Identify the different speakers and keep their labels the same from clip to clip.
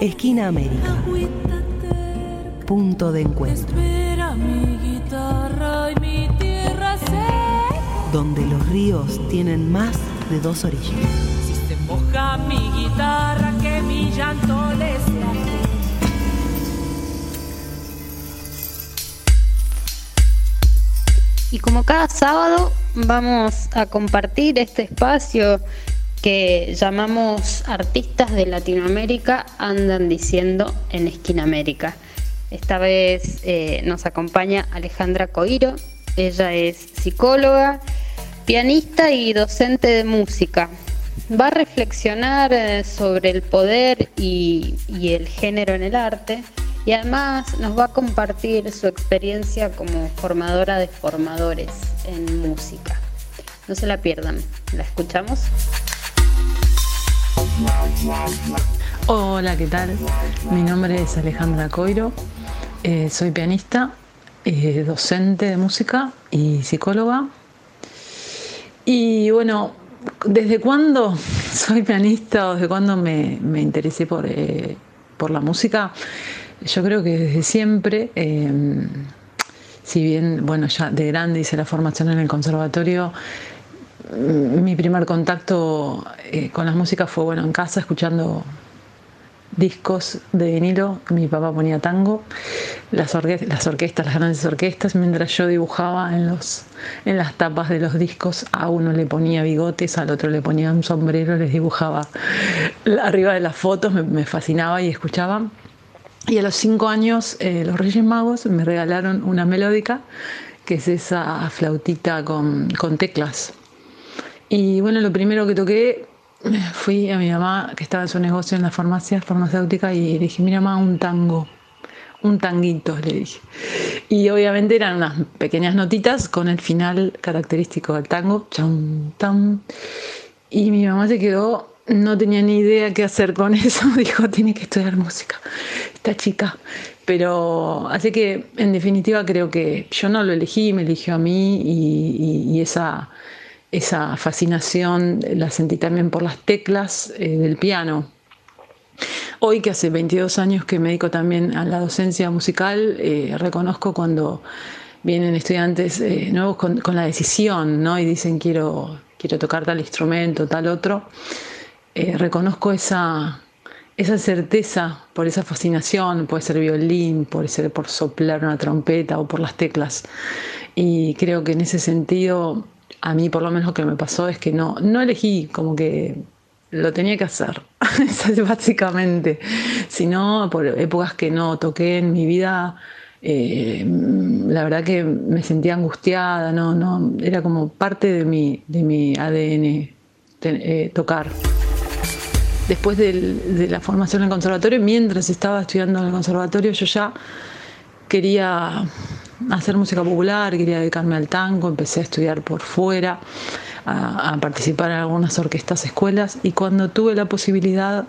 Speaker 1: Esquina América. Punto de encuentro.
Speaker 2: Espera mi guitarra y mi tierra se.
Speaker 1: Donde los ríos tienen más de dos orillas.
Speaker 2: Si se moja mi guitarra, que mi llanto le sea.
Speaker 3: Y como cada sábado vamos a compartir este espacio que llamamos Artistas de Latinoamérica andan diciendo en Esquina América. Esta vez eh, nos acompaña Alejandra Coiro, ella es psicóloga, pianista y docente de música. Va a reflexionar eh, sobre el poder y, y el género en el arte y además nos va a compartir su experiencia como formadora de formadores en música. No se la pierdan. ¿La escuchamos?
Speaker 4: Hola, ¿qué tal? Mi nombre es Alejandra Coiro, eh, soy pianista, eh, docente de música y psicóloga. Y bueno, ¿desde cuándo soy pianista o desde cuándo me, me interesé por, eh, por la música? Yo creo que desde siempre, eh, si bien, bueno, ya de grande hice la formación en el conservatorio, mi primer contacto eh, con la música fue, bueno, en casa escuchando discos de vinilo, mi papá ponía tango, las, orque- las orquestas, las grandes orquestas, mientras yo dibujaba en, los, en las tapas de los discos, a uno le ponía bigotes, al otro le ponía un sombrero, les dibujaba arriba de las fotos, me, me fascinaba y escuchaba. Y a los cinco años eh, los Reyes Magos me regalaron una melódica, que es esa flautita con, con teclas. Y bueno, lo primero que toqué, fui a mi mamá, que estaba en su negocio en la farmacia farmacéutica, y le dije, mira mamá, un tango, un tanguito, le dije. Y obviamente eran unas pequeñas notitas con el final característico del tango, cham, tam. Y mi mamá se quedó, no tenía ni idea qué hacer con eso, dijo, tiene que estudiar música, esta chica. Pero así que en definitiva creo que yo no lo elegí, me eligió a mí y, esa, esa fascinación la sentí también por las teclas eh, del piano. Hoy que hace 22 años que me dedico también a la docencia musical, eh, reconozco cuando vienen estudiantes eh, nuevos con, con la decisión, ¿no? Y dicen quiero, quiero tocar tal instrumento, tal otro. Reconozco esa, esa certeza por esa fascinación, puede ser violín, puede ser por soplar una trompeta o por las teclas. Y creo que en ese sentido, a mí por lo menos lo que me pasó es que no, no elegí como que lo tenía que hacer, básicamente. Si no, por épocas que no toqué en mi vida, eh, la verdad que me sentía angustiada, no, no, era como parte de mi, de mi ADN eh, tocar. Después de la formación en el conservatorio, mientras estaba estudiando en el conservatorio, yo ya quería hacer música popular, quería dedicarme al tango, empecé a estudiar por fuera, a, a participar en algunas orquestas, escuelas, y cuando tuve la posibilidad,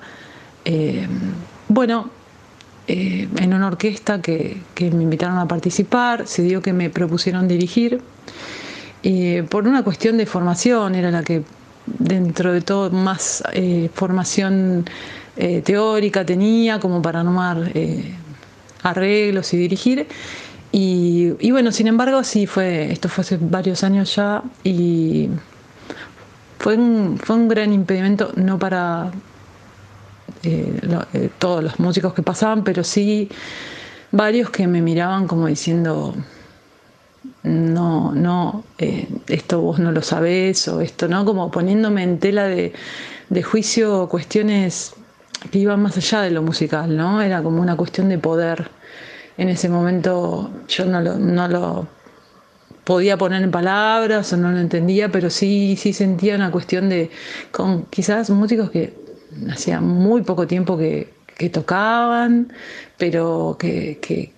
Speaker 4: eh, bueno, eh, en una orquesta que, que me invitaron a participar, se dio que me propusieron dirigir, eh, por una cuestión de formación, era la que dentro de todo más eh, formación eh, teórica tenía como para armar eh, arreglos y dirigir. Y, bueno, sin embargo, sí fue, esto fue hace varios años ya y fue un, fue un gran impedimento, no para eh, eh, todos los músicos que pasaban, pero sí varios que me miraban como diciendo, no, no, eh, esto vos no lo sabés o esto, ¿no? Como poniéndome en tela de, de juicio cuestiones que iban más allá de lo musical, ¿no? Era como una cuestión de poder. En ese momento yo no lo, podía poner en palabras o no lo entendía, pero sí, sí sentía una cuestión de, con quizás músicos que hacía muy poco tiempo que, que tocaban, pero que, que-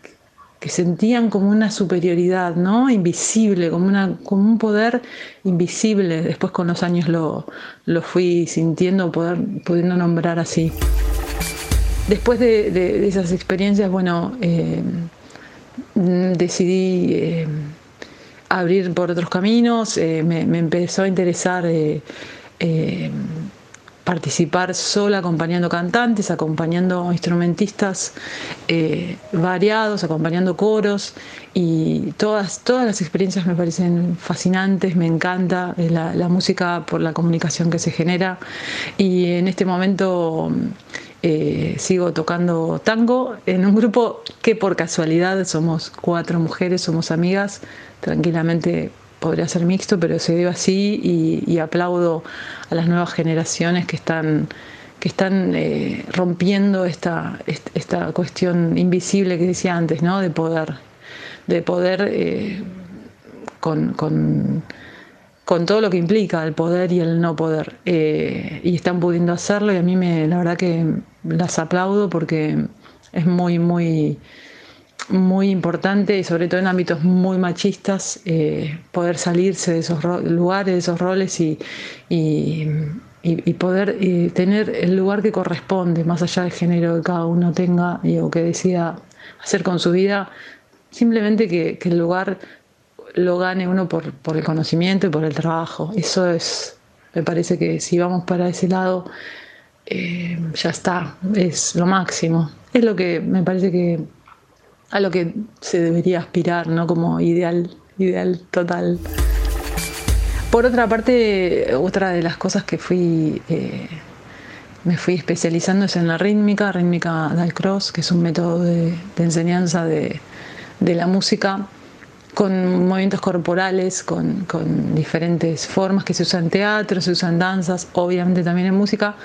Speaker 4: que sentían como una superioridad, ¿no? Invisible, como, un poder invisible. Después con los años lo, lo fui sintiendo, pudiendo nombrar así. Después de, esas experiencias, bueno, eh, decidí eh, abrir por otros caminos, eh, me, empezó a interesar participar sola acompañando cantantes, acompañando instrumentistas variados, acompañando coros y todas, todas las experiencias me parecen fascinantes, me encanta la, la música por la comunicación que se genera y en este momento eh, sigo tocando tango en un grupo que por casualidad somos cuatro mujeres, somos amigas, tranquilamente podría ser mixto, pero se dio así y, aplaudo a las nuevas generaciones que están, que están eh, rompiendo esta, esta cuestión invisible que decía antes, ¿no? de poder, de poder eh, con, con, con, todo lo que implica el poder y el no poder. Eh, y están pudiendo hacerlo y a mí me, la verdad que las aplaudo porque es muy, muy muy importante y sobre todo en ámbitos muy machistas eh, poder salirse de esos lugares, de esos roles y, y, poder tener el lugar que corresponde, más allá del género que cada uno tenga y, o que decida hacer con su vida, simplemente que, el lugar lo gane uno por, por, el conocimiento y por el trabajo. Eso es, me parece que si vamos para ese lado, eh, ya está, es lo máximo. Es lo que me parece que a lo que se debería aspirar, ¿no? Como ideal, ideal total. Por otra parte, otra de las cosas que fui, eh, me fui especializando es en la rítmica, rítmica del cross, que es un método de, enseñanza de, la música con movimientos corporales, con, diferentes formas que se usan en teatro, se usan danzas, obviamente también en música.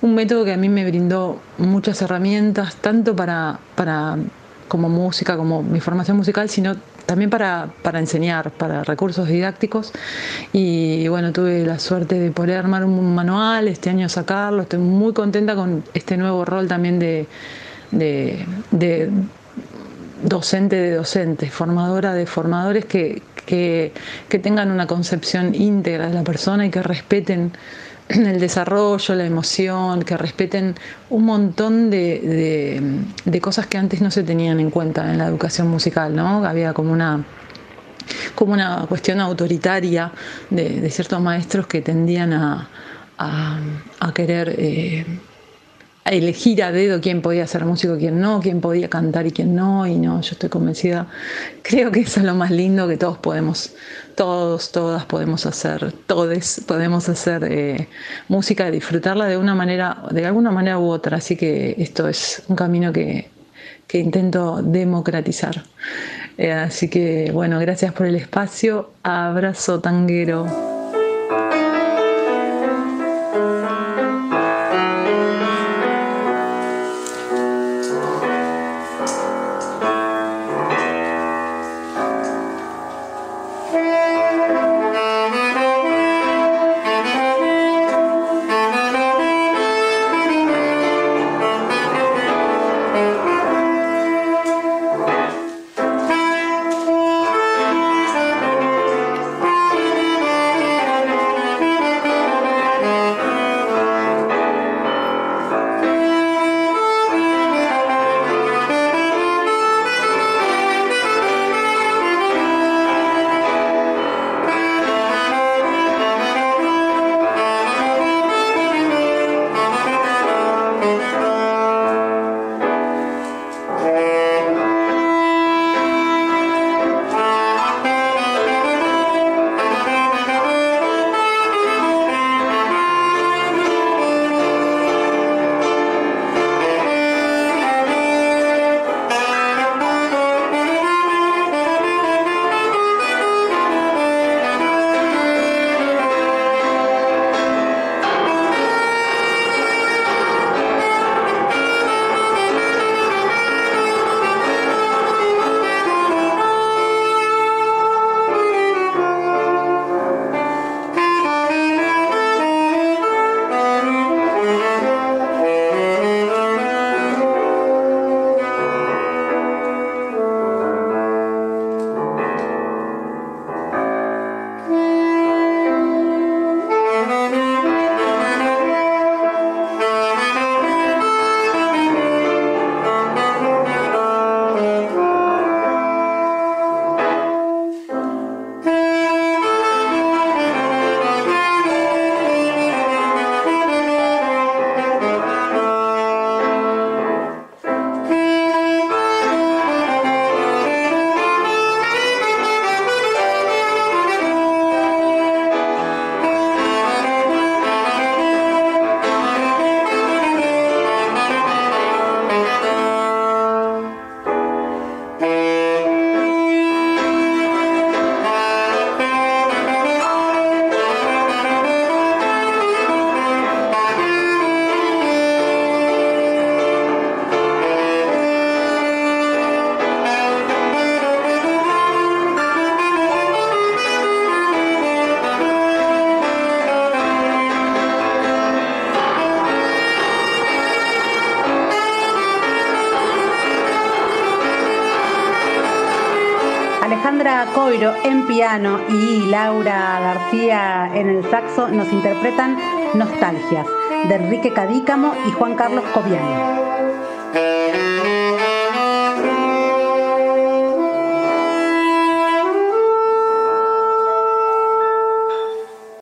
Speaker 4: Un método que a mí me brindó muchas herramientas, tanto para, para como música, como mi formación musical, sino también para, para, enseñar, para recursos didácticos. Y bueno, tuve la suerte de poder armar un manual, este año sacarlo. Estoy muy contenta con este nuevo rol también de, docente de docentes, formadora de formadores que, que, que tengan una concepción íntegra de la persona y que respeten el desarrollo, la emoción, que respeten un montón de, cosas que antes no se tenían en cuenta en la educación musical, ¿no? Había como una como una cuestión autoritaria de, ciertos maestros que tendían a, a, querer eh, elegir a dedo quién podía ser músico, quién no, quién podía cantar y quién no, y no, yo estoy convencida, creo que eso es lo más lindo que todos podemos, todos, todas podemos hacer, todos podemos hacer eh, música, disfrutarla de una manera, de alguna manera u otra, así que esto es un camino que, que intento democratizar. Eh, así que bueno, gracias por el espacio, abrazo tanguero.
Speaker 5: Alejandra Coiro en piano y Laura García en el saxo nos interpretan Nostalgias de Enrique Cadícamo y Juan Carlos Cobiani.